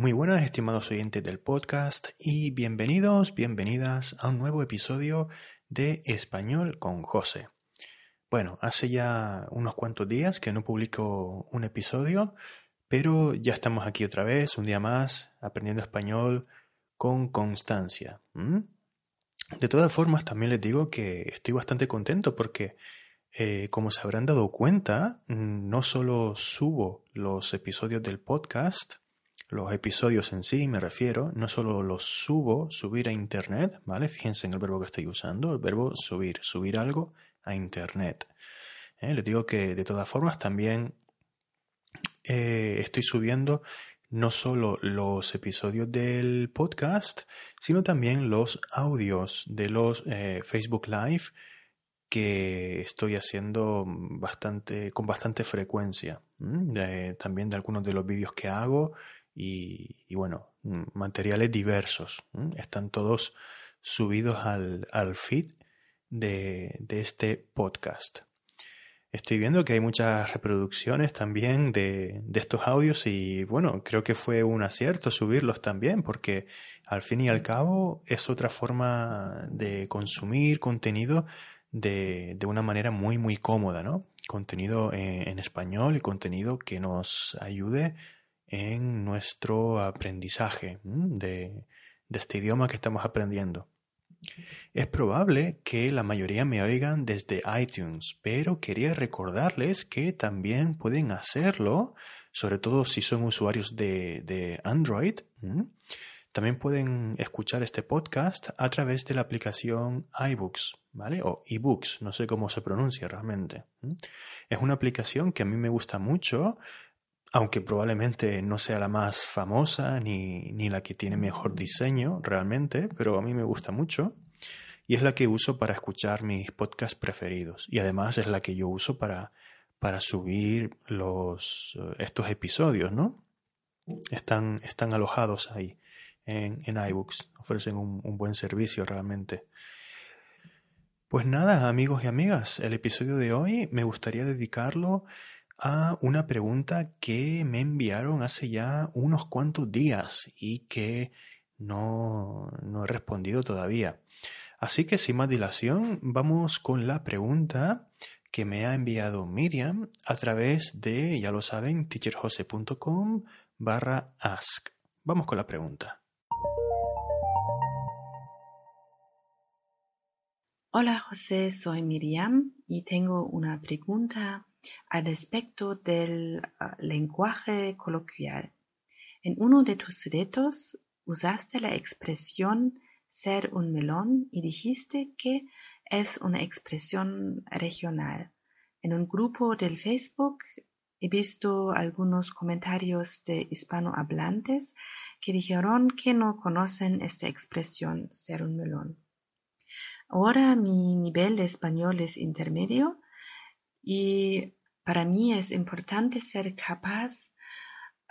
Muy buenas, estimados oyentes del podcast, y bienvenidos, bienvenidas a un nuevo episodio de Español con José. Bueno, hace ya unos cuantos días que no publico un episodio, pero ya estamos aquí otra vez, un día más, aprendiendo español con constancia. De todas formas, también les digo que estoy bastante contento porque, eh, como se habrán dado cuenta, no solo subo los episodios del podcast, los episodios en sí, me refiero, no solo los subo, subir a Internet, ¿vale? Fíjense en el verbo que estoy usando, el verbo subir, subir algo a Internet. ¿Eh? Les digo que de todas formas también eh, estoy subiendo no solo los episodios del podcast, sino también los audios de los eh, Facebook Live que estoy haciendo bastante, con bastante frecuencia. también de algunos de los vídeos que hago y, bueno, mm, materiales diversos. Están todos subidos al, feed de, este podcast. Estoy viendo que hay muchas reproducciones también de, de, estos audios y bueno, creo que fue un acierto subirlos también porque al fin y al cabo es otra forma de consumir contenido de, de una manera muy muy cómoda, ¿no? Contenido en, en español y contenido que nos ayude en nuestro aprendizaje de, este idioma que estamos aprendiendo. Es probable que la mayoría me oigan desde iTunes, pero quería recordarles que también pueden hacerlo, sobre todo si son usuarios de, Android. También pueden escuchar este podcast a través de la aplicación iBooks, ¿vale? O eBooks, no sé cómo se pronuncia realmente. Es una aplicación que a mí me gusta mucho aunque probablemente no sea la más famosa ni, ni, la que tiene mejor diseño realmente, pero a mí me gusta mucho. Y es la que uso para escuchar mis podcasts preferidos. Y además es la que yo uso para, para subir los, eh, estos episodios, ¿no? Están, están alojados ahí en, en iBooks. Ofrecen un, un buen servicio realmente. Pues nada, amigos y amigas, el episodio de hoy me gustaría dedicarlo a una pregunta que me enviaron hace ya unos cuantos días y que no, no he respondido todavía. Así que sin más dilación, vamos con la pregunta que me ha enviado Miriam a través de, ya lo saben, teacherjose.com barra ask. Vamos con la pregunta. Hola José, soy Miriam y tengo una pregunta al respecto del ah, lenguaje coloquial. En uno de tus retos usaste la expresión ser un melón y dijiste que es una expresión regional. En un grupo del Facebook he visto algunos comentarios de hispanohablantes que dijeron que no conocen esta expresión ser un melón. Ahora mi nivel de español es intermedio y para mí es importante ser capaz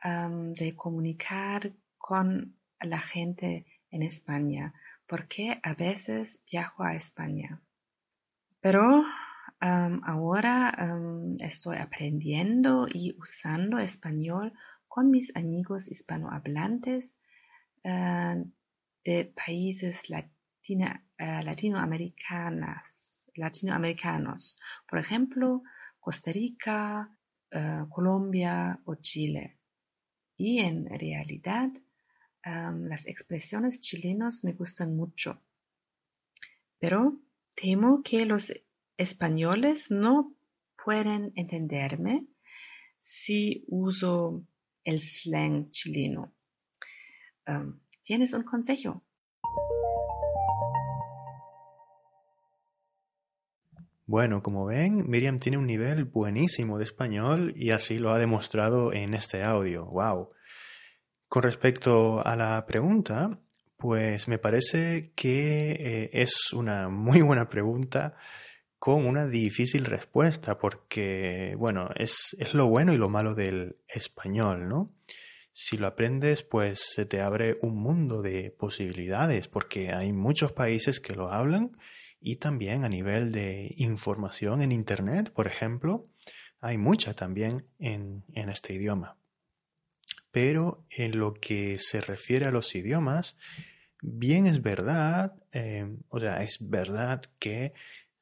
de comunicar con la gente en España, porque a veces viajo a España. Pero ahora estoy aprendiendo y usando español con mis amigos hispanohablantes ah, de países ah, latinoamericanos. Por ejemplo, Costa Rica, eh, Colombia o Chile. Y en realidad las expresiones chilenas me gustan mucho. Pero temo que los españoles no pueden entenderme si uso el slang chileno. ¿Tienes un consejo? Bueno, como ven, Miriam tiene un nivel buenísimo de español y así lo ha demostrado en este audio. ¡Wow! Con respecto a la pregunta, pues me parece que eh, es una muy buena pregunta con una difícil respuesta porque, bueno, es, es lo bueno y lo malo del español, ¿no? Si lo aprendes, pues se te abre un mundo de posibilidades porque hay muchos países que lo hablan y también a nivel de información en Internet, por ejemplo, hay mucha también en, este idioma. pero en lo que se refiere a los idiomas, bien es verdad, eh, o sea, es verdad que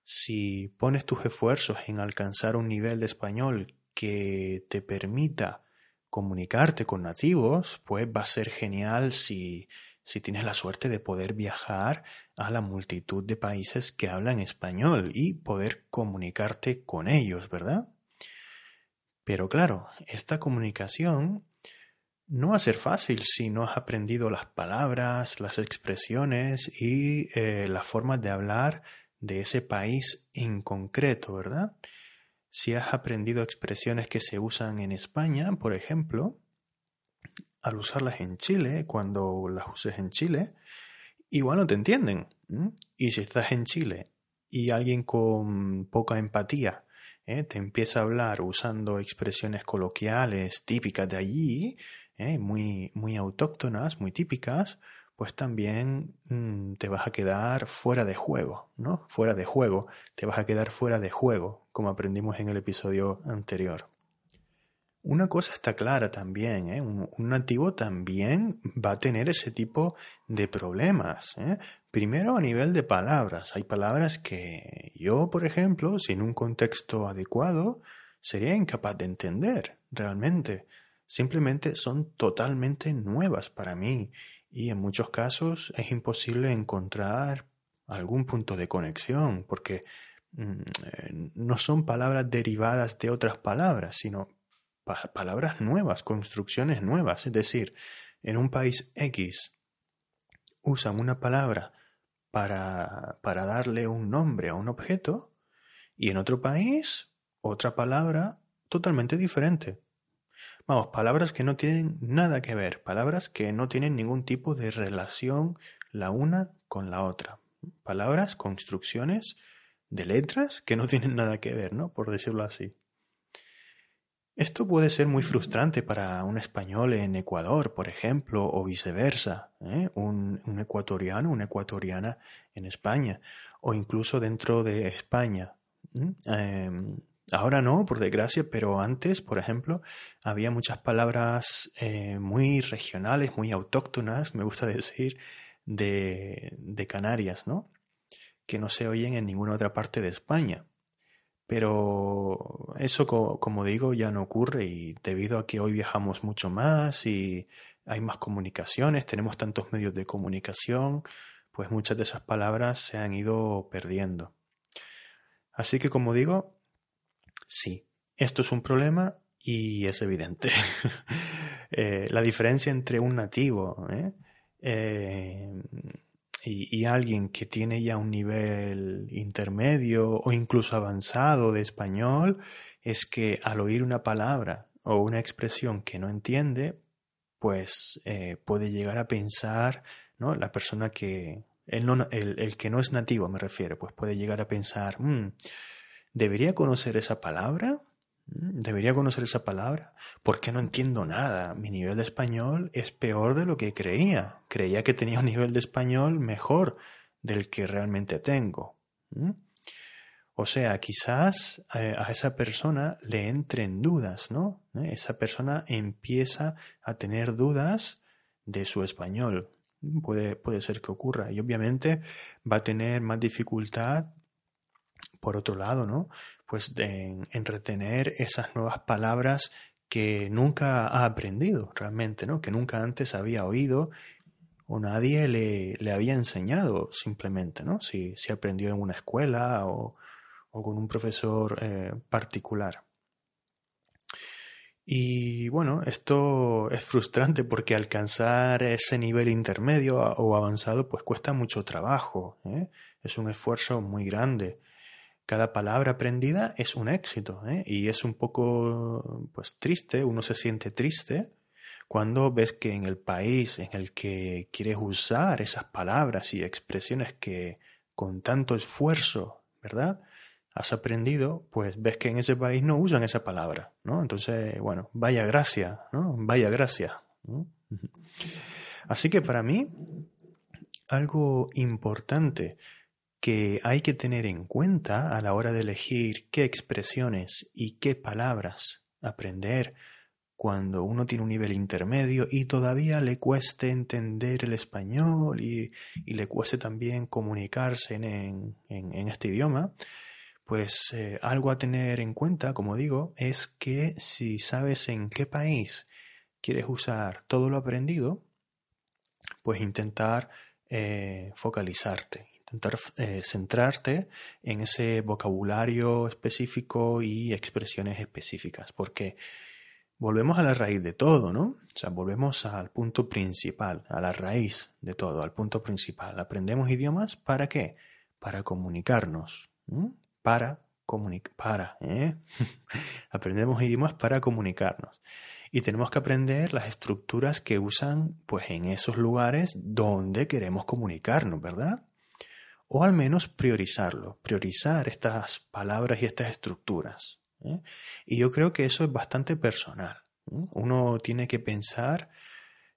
si pones tus esfuerzos en alcanzar un nivel de español que te permita comunicarte con nativos, pues va a ser genial si, si tienes la suerte de poder viajar a la multitud de países que hablan español y poder comunicarte con ellos, ¿verdad? Pero claro, esta comunicación no va a ser fácil si no has aprendido las palabras, las expresiones y eh, las formas de hablar de ese país en concreto, ¿verdad? Si has aprendido expresiones que se usan en España, por ejemplo, al usarlas en Chile, cuando las uses en Chile, igual no te entienden. Y si estás en Chile y alguien con poca empatía ¿eh? te empieza a hablar usando expresiones coloquiales típicas de allí, ¿eh? muy, muy autóctonas, muy típicas, pues también mm, te vas a quedar fuera de juego, ¿no? Fuera de juego, te vas a quedar fuera de juego, como aprendimos en el episodio anterior. Una cosa está clara también, ¿eh? un, nativo también va a tener ese tipo de problemas. ¿eh? Primero a nivel de palabras. Hay palabras que yo, por ejemplo, sin un contexto adecuado, sería incapaz de entender realmente. Simplemente son totalmente nuevas para mí y en muchos casos es imposible encontrar algún punto de conexión porque mm, eh, no son palabras derivadas de otras palabras, sino palabras nuevas, construcciones nuevas. Es decir, en un país X usan una palabra para, para darle un nombre a un objeto y en otro país otra palabra totalmente diferente. Vamos, palabras que no tienen nada que ver, palabras que no tienen ningún tipo de relación la una con la otra. Palabras, construcciones de letras que no tienen nada que ver, ¿no? Por decirlo así. Esto puede ser muy frustrante para un español en Ecuador, por ejemplo, o viceversa, ¿eh? un, ecuatoriano, una ecuatoriana en España, o incluso dentro de España. Em, ahora no, por desgracia, pero antes, por ejemplo, había muchas palabras eh, muy regionales, muy autóctonas, me gusta decir, de, de Canarias, ¿no? Que no se oyen en ninguna otra parte de España. Pero eso, como digo, ya no ocurre y debido a que hoy viajamos mucho más y hay más comunicaciones, tenemos tantos medios de comunicación, pues muchas de esas palabras se han ido perdiendo. Así que, como digo, sí, esto es un problema y es evidente. Eh, la diferencia entre un nativo ¿eh? Eh, y, alguien que tiene ya un nivel intermedio o incluso avanzado de español es que al oír una palabra o una expresión que no entiende, pues eh, puede llegar a pensar, ¿no? La persona que, el, no, el, que no es nativo me refiero, pues puede llegar a pensar, mm, ¿debería conocer esa palabra? Mm, debería conocer esa palabra. porque no entiendo nada? Mi nivel de español es peor de lo que creía. Creía que tenía un nivel de español mejor del que realmente tengo. O sea, quizás eh, a esa persona le entren dudas, ¿no? ¿Eh? Esa persona empieza a tener dudas de su español. Puede, puede ser que ocurra. Y obviamente va a tener más dificultad por otro lado, ¿no? Pues en, retener esas nuevas palabras que nunca ha aprendido realmente, ¿no? Que nunca antes había oído o nadie le, le había enseñado simplemente, ¿no? Si, si, aprendió en una escuela o, o con un profesor eh, particular. Y bueno, esto es frustrante porque alcanzar ese nivel intermedio o avanzado pues cuesta mucho trabajo, ¿eh? es un esfuerzo muy grande cada palabra aprendida es un éxito ¿eh? y es un poco pues triste, uno se siente triste cuando ves que en el país en el que quieres usar esas palabras y expresiones que con tanto esfuerzo, ¿verdad? Has aprendido, pues ves que en ese país no usan esa palabra, ¿no? Entonces, bueno, vaya gracia, ¿no? Vaya gracia. Así que para mí, algo importante que hay que tener en cuenta a la hora de elegir qué expresiones y qué palabras aprender cuando uno tiene un nivel intermedio y todavía le cueste entender el español y, le cueste también comunicarse en, este idioma, pues eh, algo a tener en cuenta, como digo, es que si sabes en qué país quieres usar todo lo aprendido, pues intentar eh, focalizarte, eh, centrarte en ese vocabulario específico y expresiones específicas, porque volvemos a la raíz de todo, ¿no? O sea, volvemos al punto principal, a la raíz de todo, al punto principal. Aprendemos idiomas para qué? Para comunicarnos, para comunicar, para, ¿eh? Aprendemos idiomas para comunicarnos. Y tenemos que aprender las estructuras que usan, pues, en esos lugares donde queremos comunicarnos, ¿verdad? O al menos priorizarlo, priorizar estas palabras y estas estructuras. ¿eh? Y yo creo que eso es bastante personal. Uno tiene que pensar,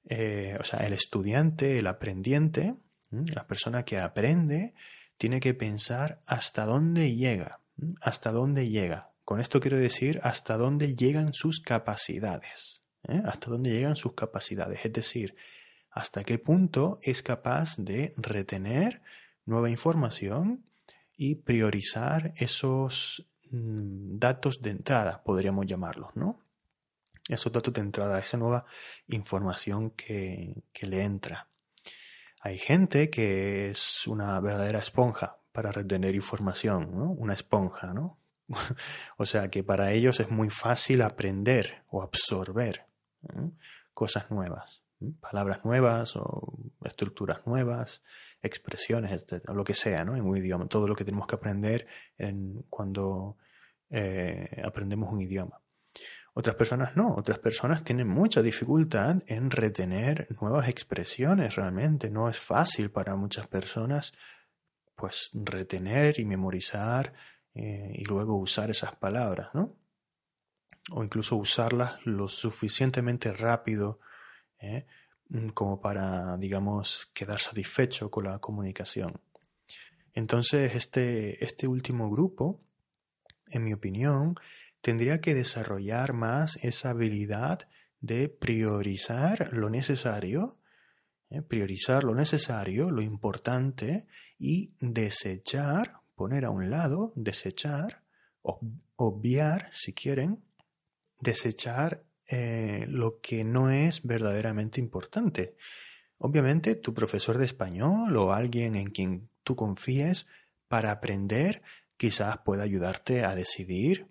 eh, o sea, el estudiante, el aprendiente, la persona que aprende, tiene que pensar hasta dónde llega, hasta dónde llega. Con esto quiero decir hasta dónde llegan sus capacidades, ¿eh? hasta dónde llegan sus capacidades, es decir, hasta qué punto es capaz de retener nueva información y priorizar esos Mm, datos de entrada, podríamos llamarlos, ¿no? Esos datos de entrada, esa nueva información que, le entra. Hay gente que es una verdadera esponja para retener información, ¿no? Una esponja, ¿no? o sea que para ellos es muy fácil aprender o absorber cosas nuevas, palabras nuevas o estructuras nuevas, expresiones, lo que sea, ¿no? En un idioma, todo lo que tenemos que aprender en, cuando eh, aprendemos un idioma. Otras personas no, otras personas tienen mucha dificultad en retener nuevas expresiones realmente. No es fácil para muchas personas pues retener y memorizar eh, y luego usar esas palabras, ¿no? O incluso usarlas lo suficientemente rápido ¿eh? Mm, como para, digamos, quedar satisfecho con la comunicación. Entonces, este, este último grupo, en mi opinión, tendría que desarrollar más esa habilidad de priorizar lo necesario, ¿eh? priorizar lo necesario, lo importante, y desechar, poner a un lado, desechar, obviar, si quieren, desechar eh, lo que no es verdaderamente importante. Obviamente, tu profesor de español o alguien en quien tú confíes para aprender quizás pueda ayudarte a decidir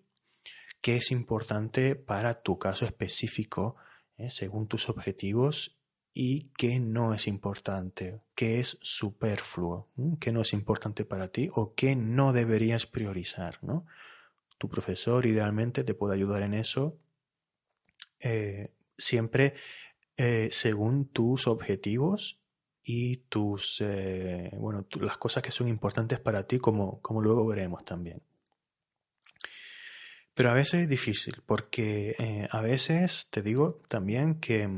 qué es importante para tu caso específico eh, según tus objetivos y qué no es importante, qué es superfluo, qué no es importante para ti o qué no deberías priorizar. Tu profesor idealmente te puede ayudar en eso eh, siempre eh, según tus objetivos y tus, eh, bueno, las cosas que son importantes para ti, como, como luego veremos también. Pero a veces es difícil, porque a veces te digo también que,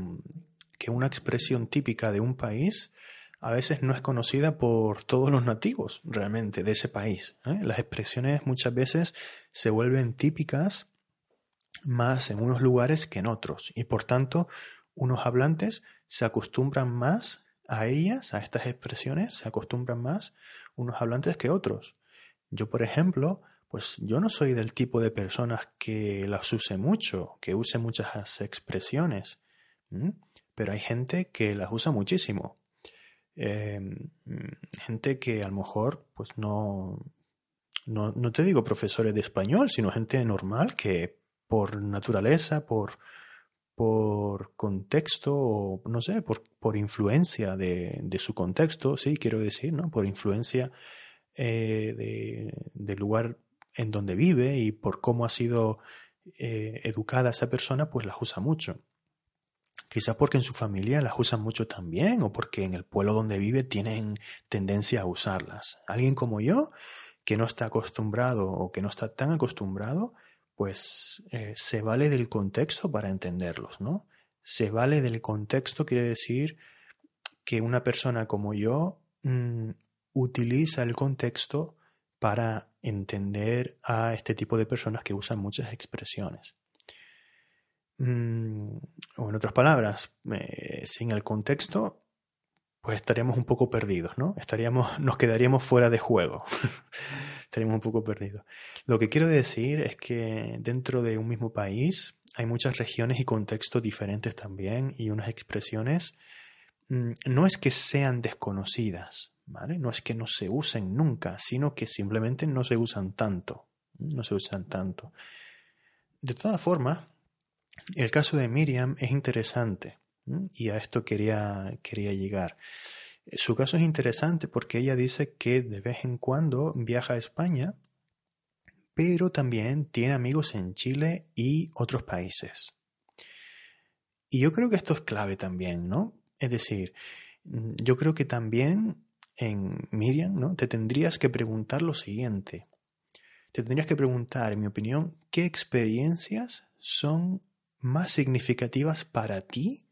que, una expresión típica de un país a veces no es conocida por todos los nativos realmente de ese país. Las expresiones muchas veces se vuelven típicas más en unos lugares que en otros y por tanto unos hablantes se acostumbran más a ellas, a estas expresiones, se acostumbran más unos hablantes que otros. Yo, por ejemplo, pues yo no soy del tipo de personas que las use mucho, que use muchas expresiones, pero hay gente que las usa muchísimo. Em, gente que a lo mejor, pues no, no, no te digo profesores de español, sino gente normal que por naturaleza, por, por contexto, o no sé, por, por influencia de, de, su contexto, sí, quiero decir, ¿no? Por influencia eh, de, del lugar en donde vive y por cómo ha sido eh, educada esa persona, pues las usa mucho. Quizás porque en su familia las usan mucho también o porque en el pueblo donde vive tienen tendencia a usarlas. Alguien como yo, que no está acostumbrado o que no está tan acostumbrado, pues eh, se vale del contexto para entenderlos, ¿no? Se vale del contexto quiere decir que una persona como yo mm, utiliza el contexto para entender a este tipo de personas que usan muchas expresiones. Mm, o en otras palabras, eh, sin el contexto, pues estaríamos un poco perdidos, ¿no? Estaríamos, nos quedaríamos fuera de juego. estaríamos un poco perdidos. Lo que quiero decir es que dentro de un mismo país hay muchas regiones y contextos diferentes también y unas expresiones mm, no es que sean desconocidas, ¿vale? No es que no se usen nunca, sino que simplemente no se usan tanto, no se usan tanto. De todas formas, el caso de Miriam es interesante y a esto quería, quería llegar. Su caso es interesante porque ella dice que de vez en cuando viaja a España, pero también tiene amigos en Chile y otros países. Y yo creo que esto es clave también, ¿no? Es decir, yo creo que también en Miriam, ¿no? Te tendrías que preguntar lo siguiente. Te tendrías que preguntar, en mi opinión, ¿qué experiencias son más significativas para ti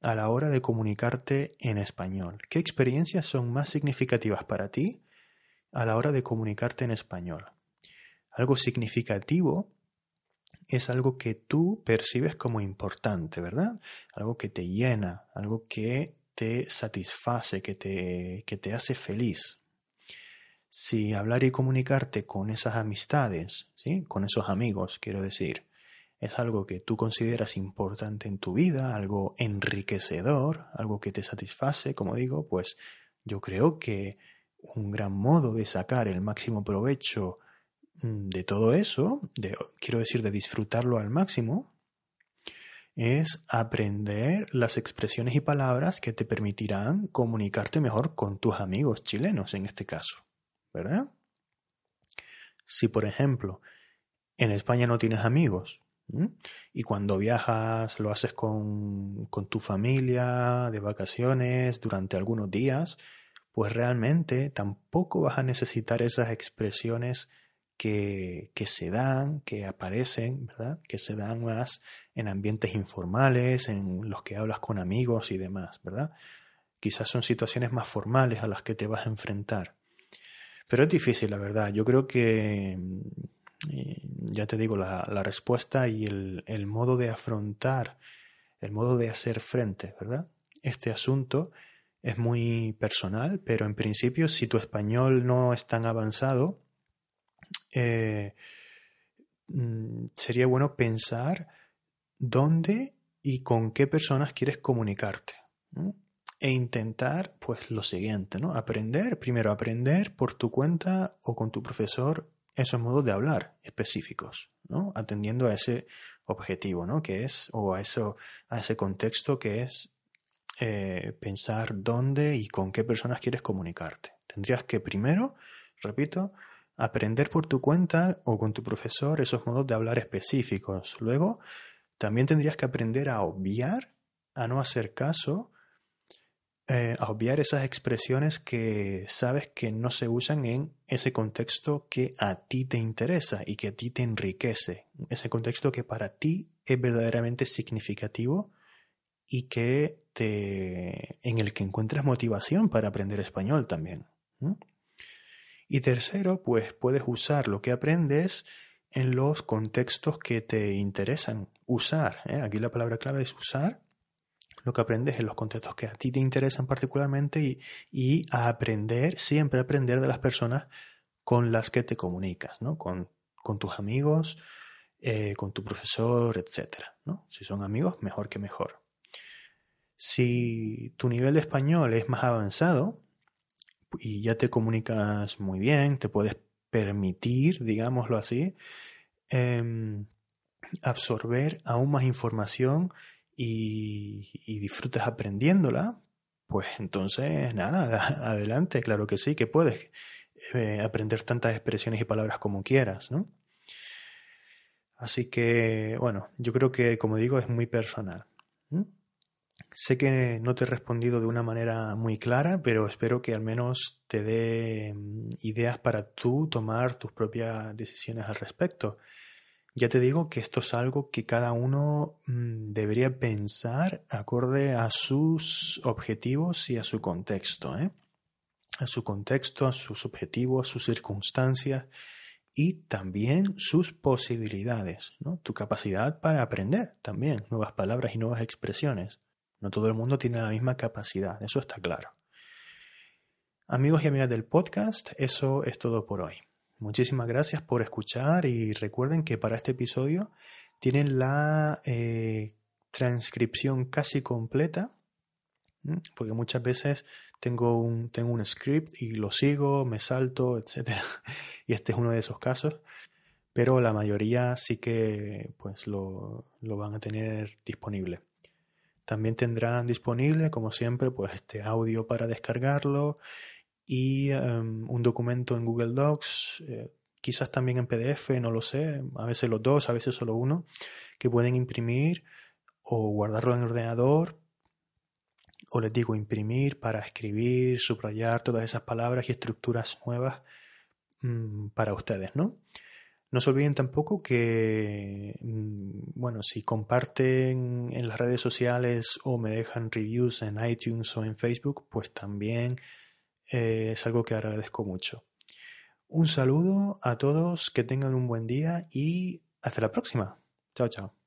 a la hora de comunicarte en español? ¿Qué experiencias son más significativas para ti a la hora de comunicarte en español? Algo significativo es algo que tú percibes como importante, ¿verdad? Algo que te llena, algo que te satisface, que te, que te hace feliz. Si hablar y comunicarte con esas amistades, ¿sí? con esos amigos, quiero decir, es algo que tú consideras importante en tu vida, algo enriquecedor, algo que te satisface, como digo, pues yo creo que un gran modo de sacar el máximo provecho mm, de todo eso, de, quiero decir, de disfrutarlo al máximo, es aprender las expresiones y palabras que te permitirán comunicarte mejor con tus amigos chilenos en este caso, ¿verdad? Si, por ejemplo, en España no tienes amigos, y cuando viajas lo haces con, con, tu familia, de vacaciones, durante algunos días, pues realmente tampoco vas a necesitar esas expresiones que, que se dan, que aparecen, ¿verdad? Que se dan más en ambientes informales, en los que hablas con amigos y demás, ¿verdad? Quizás son situaciones más formales a las que te vas a enfrentar. Pero es difícil, la verdad. Yo creo que ya te digo, la, respuesta y el, modo de afrontar, el modo de hacer frente, ¿verdad? Este asunto es muy personal, pero en principio, si tu español no es tan avanzado, eh, mm, sería bueno pensar dónde y con qué personas quieres comunicarte. E intentar, pues, lo siguiente, ¿no? Aprender, primero aprender por tu cuenta o con tu profesor esos modos de hablar específicos, ¿no? Atendiendo a ese objetivo, ¿no? Que es, o a, eso, a ese contexto que es eh, pensar dónde y con qué personas quieres comunicarte. Tendrías que primero, repito, aprender por tu cuenta o con tu profesor esos modos de hablar específicos. Luego, también tendrías que aprender a obviar, a no hacer caso eh, a obviar esas expresiones que sabes que no se usan en ese contexto que a ti te interesa y que a ti te enriquece, ese contexto que para ti es verdaderamente significativo y que te en el que encuentras motivación para aprender español también. Y tercero, pues puedes usar lo que aprendes en los contextos que te interesan usar. ¿eh? Aquí la palabra clave es usar lo que aprendes en los contextos que a ti te interesan particularmente y, a aprender, siempre aprender de las personas con las que te comunicas, ¿no? Con, tus amigos, eh, con tu profesor, etc. ¿no? Si son amigos, mejor que mejor. Si tu nivel de español es más avanzado y ya te comunicas muy bien, te puedes permitir, digámoslo así, em, absorber aún más información y, disfrutas aprendiéndola, pues entonces nada, adelante, claro que sí, que puedes eh, aprender tantas expresiones y palabras como quieras, ¿no? Así que, bueno, yo creo que, como digo, es muy personal. Sé que no te he respondido de una manera muy clara, pero espero que al menos te dé mm, ideas para tú tomar tus propias decisiones al respecto. Ya te digo que esto es algo que cada uno mm, debería pensar acorde a sus objetivos y a su contexto, ¿eh? a su contexto, a sus objetivos, a sus circunstancias y también sus posibilidades, ¿no? tu capacidad para aprender también nuevas palabras y nuevas expresiones. No todo el mundo tiene la misma capacidad, eso está claro. Amigos y amigas del podcast, eso es todo por hoy. Muchísimas gracias por escuchar y recuerden que para este episodio tienen la eh, transcripción casi completa, porque muchas veces tengo un, tengo un script y lo sigo, me salto, etc. Y este es uno de esos casos, pero la mayoría sí que pues lo, lo van a tener disponible. También tendrán disponible, como siempre, pues este audio para descargarlo y em, un documento en Google Docs, eh, quizás también en PDF, no lo sé, a veces los dos, a veces solo uno, que pueden imprimir o guardarlo en el ordenador, o les digo imprimir para escribir, subrayar todas esas palabras y estructuras nuevas mm, para ustedes, ¿no? No se olviden tampoco que, mm, bueno, si comparten en las redes sociales o me dejan reviews en iTunes o en Facebook, pues también eh, es algo que agradezco mucho. Un saludo a todos, que tengan un buen día y hasta la próxima. Chao, chao.